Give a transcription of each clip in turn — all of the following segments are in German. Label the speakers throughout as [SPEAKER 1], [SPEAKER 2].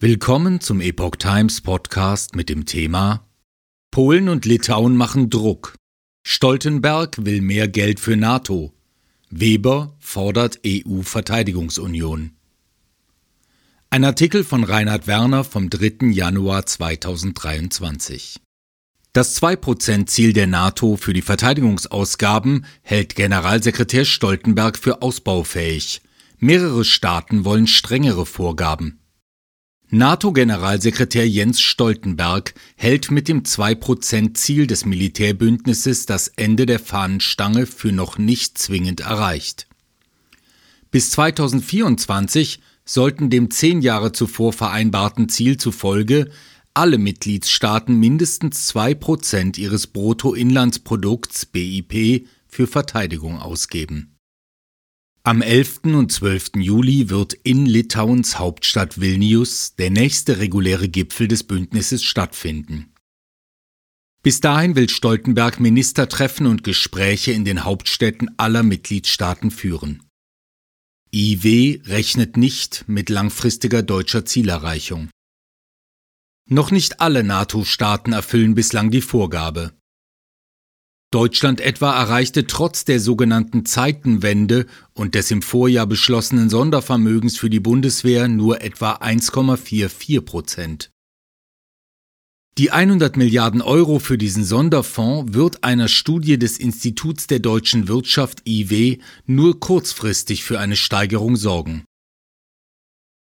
[SPEAKER 1] Willkommen zum Epoch Times Podcast mit dem Thema Polen und Litauen machen Druck. Stoltenberg will mehr Geld für NATO. Weber fordert EU-Verteidigungsunion. Ein Artikel von Reinhard Werner vom 3. Januar 2023. Das 2%-Ziel der NATO für die Verteidigungsausgaben hält Generalsekretär Stoltenberg für ausbaufähig. Mehrere Staaten wollen strengere Vorgaben. NATO-Generalsekretär Jens Stoltenberg hält mit dem 2-Prozent-Ziel des Militärbündnisses das Ende der Fahnenstange für noch nicht zwingend erreicht. Bis 2024 sollten dem zehn Jahre zuvor vereinbarten Ziel zufolge alle Mitgliedstaaten mindestens 2 Prozent ihres Bruttoinlandsprodukts BIP für Verteidigung ausgeben. Am 11. und 12. Juli wird in Litauens Hauptstadt Vilnius der nächste reguläre Gipfel des Bündnisses stattfinden. Bis dahin will Stoltenberg Ministertreffen und Gespräche in den Hauptstädten aller Mitgliedstaaten führen. IW rechnet nicht mit langfristiger deutscher Zielerreichung. Noch nicht alle NATO-Staaten erfüllen bislang die Vorgabe. Deutschland etwa erreichte trotz der sogenannten Zeitenwende und des im Vorjahr beschlossenen Sondervermögens für die Bundeswehr nur etwa 1,44 Prozent. Die 100 Milliarden Euro für diesen Sonderfonds wird einer Studie des Instituts der deutschen Wirtschaft IW nur kurzfristig für eine Steigerung sorgen.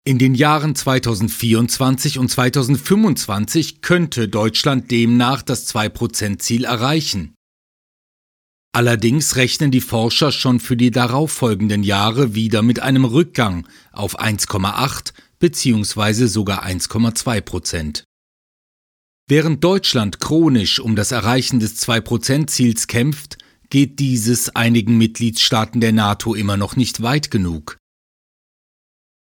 [SPEAKER 1] In den Jahren 2024 und 2025 könnte Deutschland demnach das 2-Prozent-Ziel erreichen. Allerdings rechnen die Forscher schon für die darauffolgenden Jahre wieder mit einem Rückgang auf 1,8 bzw. sogar 1,2 Prozent. Während Deutschland chronisch um das Erreichen des 2-Prozent-Ziels kämpft, geht dieses einigen Mitgliedstaaten der NATO immer noch nicht weit genug.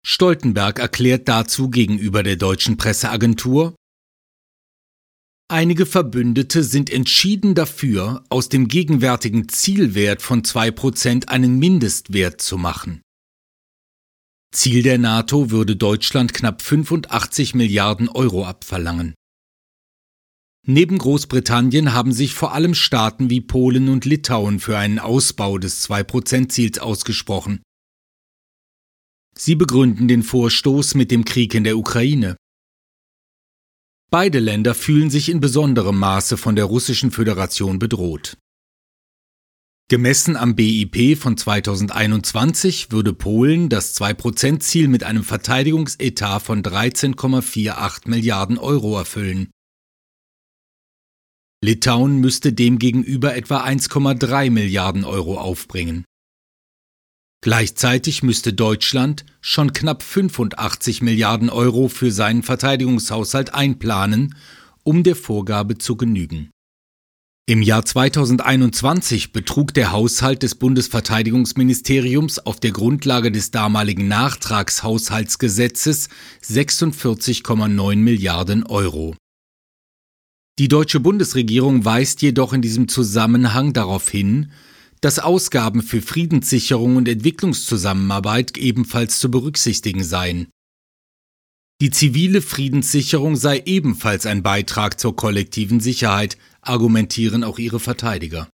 [SPEAKER 1] Stoltenberg erklärt dazu gegenüber der deutschen Presseagentur, Einige Verbündete sind entschieden dafür, aus dem gegenwärtigen Zielwert von 2% einen Mindestwert zu machen. Ziel der NATO würde Deutschland knapp 85 Milliarden Euro abverlangen. Neben Großbritannien haben sich vor allem Staaten wie Polen und Litauen für einen Ausbau des 2%-Ziels ausgesprochen. Sie begründen den Vorstoß mit dem Krieg in der Ukraine. Beide Länder fühlen sich in besonderem Maße von der Russischen Föderation bedroht. Gemessen am BIP von 2021 würde Polen das 2%-Ziel mit einem Verteidigungsetat von 13,48 Milliarden Euro erfüllen. Litauen müsste demgegenüber etwa 1,3 Milliarden Euro aufbringen. Gleichzeitig müsste Deutschland schon knapp 85 Milliarden Euro für seinen Verteidigungshaushalt einplanen, um der Vorgabe zu genügen. Im Jahr 2021 betrug der Haushalt des Bundesverteidigungsministeriums auf der Grundlage des damaligen Nachtragshaushaltsgesetzes 46,9 Milliarden Euro. Die deutsche Bundesregierung weist jedoch in diesem Zusammenhang darauf hin, dass Ausgaben für Friedenssicherung und Entwicklungszusammenarbeit ebenfalls zu berücksichtigen seien. Die zivile Friedenssicherung sei ebenfalls ein Beitrag zur kollektiven Sicherheit, argumentieren auch ihre Verteidiger.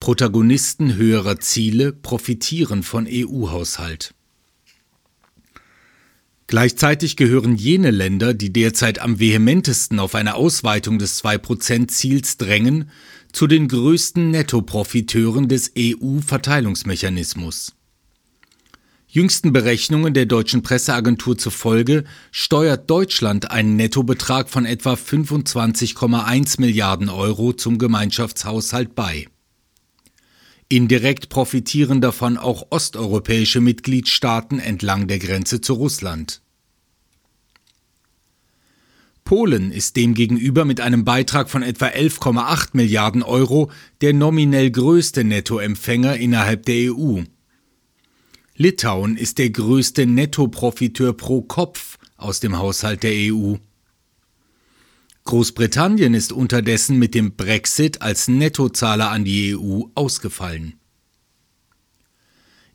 [SPEAKER 1] Protagonisten höherer Ziele profitieren von EU-Haushalt. Gleichzeitig gehören jene Länder, die derzeit am vehementesten auf eine Ausweitung des 2%-Ziels drängen, zu den größten Nettoprofiteuren des EU-Verteilungsmechanismus. Jüngsten Berechnungen der deutschen Presseagentur zufolge steuert Deutschland einen Nettobetrag von etwa 25,1 Milliarden Euro zum Gemeinschaftshaushalt bei. Indirekt profitieren davon auch osteuropäische Mitgliedstaaten entlang der Grenze zu Russland. Polen ist demgegenüber mit einem Beitrag von etwa 11,8 Milliarden Euro der nominell größte Nettoempfänger innerhalb der EU. Litauen ist der größte Nettoprofiteur pro Kopf aus dem Haushalt der EU. Großbritannien ist unterdessen mit dem Brexit als Nettozahler an die EU ausgefallen.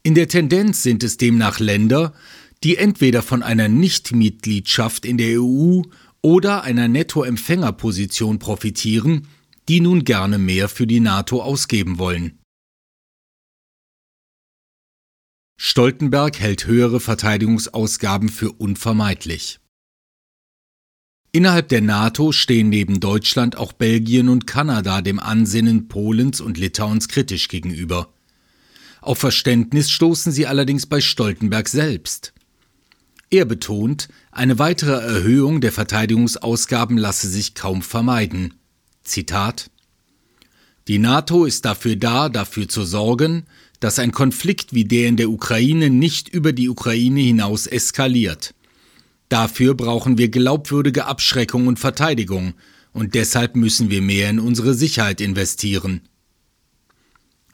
[SPEAKER 1] In der Tendenz sind es demnach Länder, die entweder von einer Nichtmitgliedschaft in der EU oder einer Nettoempfängerposition profitieren, die nun gerne mehr für die NATO ausgeben wollen. Stoltenberg hält höhere Verteidigungsausgaben für unvermeidlich. Innerhalb der NATO stehen neben Deutschland auch Belgien und Kanada dem Ansinnen Polens und Litauens kritisch gegenüber. Auf Verständnis stoßen sie allerdings bei Stoltenberg selbst. Er betont, eine weitere Erhöhung der Verteidigungsausgaben lasse sich kaum vermeiden. Zitat Die NATO ist dafür da, dafür zu sorgen, dass ein Konflikt wie der in der Ukraine nicht über die Ukraine hinaus eskaliert. Dafür brauchen wir glaubwürdige Abschreckung und Verteidigung, und deshalb müssen wir mehr in unsere Sicherheit investieren.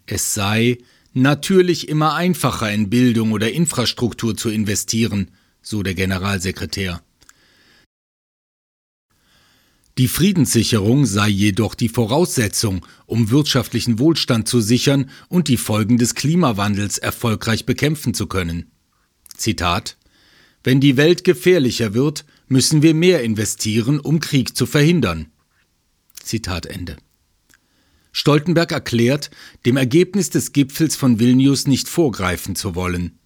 [SPEAKER 1] Es sei natürlich immer einfacher in Bildung oder Infrastruktur zu investieren, so der Generalsekretär. Die Friedenssicherung sei jedoch die Voraussetzung, um wirtschaftlichen Wohlstand zu sichern und die Folgen des Klimawandels erfolgreich bekämpfen zu können. Zitat wenn die Welt gefährlicher wird, müssen wir mehr investieren, um Krieg zu verhindern. Zitat Ende. Stoltenberg erklärt, dem Ergebnis des Gipfels von Vilnius nicht vorgreifen zu wollen.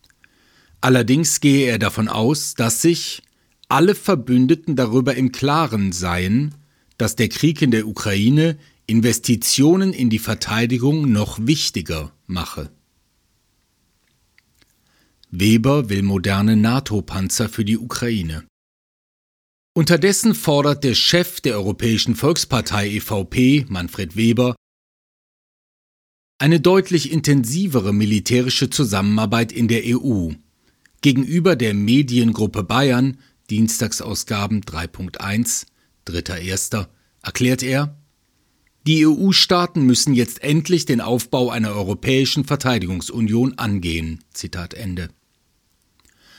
[SPEAKER 1] Allerdings gehe er davon aus, dass sich alle Verbündeten darüber im Klaren seien, dass der Krieg in der Ukraine Investitionen in die Verteidigung noch wichtiger mache. Weber will moderne NATO-Panzer für die Ukraine. Unterdessen fordert der Chef der Europäischen Volkspartei EVP, Manfred Weber, eine deutlich intensivere militärische Zusammenarbeit in der EU. Gegenüber der Mediengruppe Bayern, Dienstagsausgaben 3.1, 3.1., erklärt er, die EU-Staaten müssen jetzt endlich den Aufbau einer europäischen Verteidigungsunion angehen. Zitat Ende.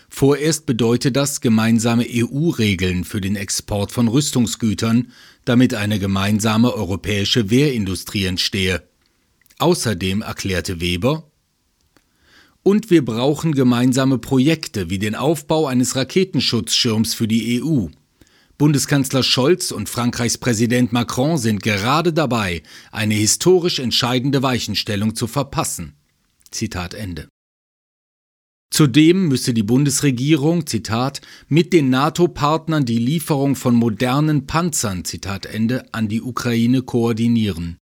[SPEAKER 1] Vorerst bedeutet das gemeinsame EU-Regeln für den Export von Rüstungsgütern, damit eine gemeinsame europäische Wehrindustrie entstehe. Außerdem erklärte Weber, und wir brauchen gemeinsame Projekte wie den Aufbau eines Raketenschutzschirms für die EU. Bundeskanzler Scholz und Frankreichs Präsident Macron sind gerade dabei, eine historisch entscheidende Weichenstellung zu verpassen. Zitat Ende. Zudem müsse die Bundesregierung, Zitat, mit den NATO-Partnern die Lieferung von modernen Panzern, Zitat Ende, an die Ukraine koordinieren.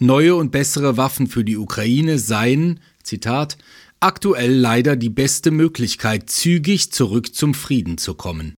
[SPEAKER 1] Neue und bessere Waffen für die Ukraine seien, Zitat, aktuell leider die beste Möglichkeit, zügig zurück zum Frieden zu kommen.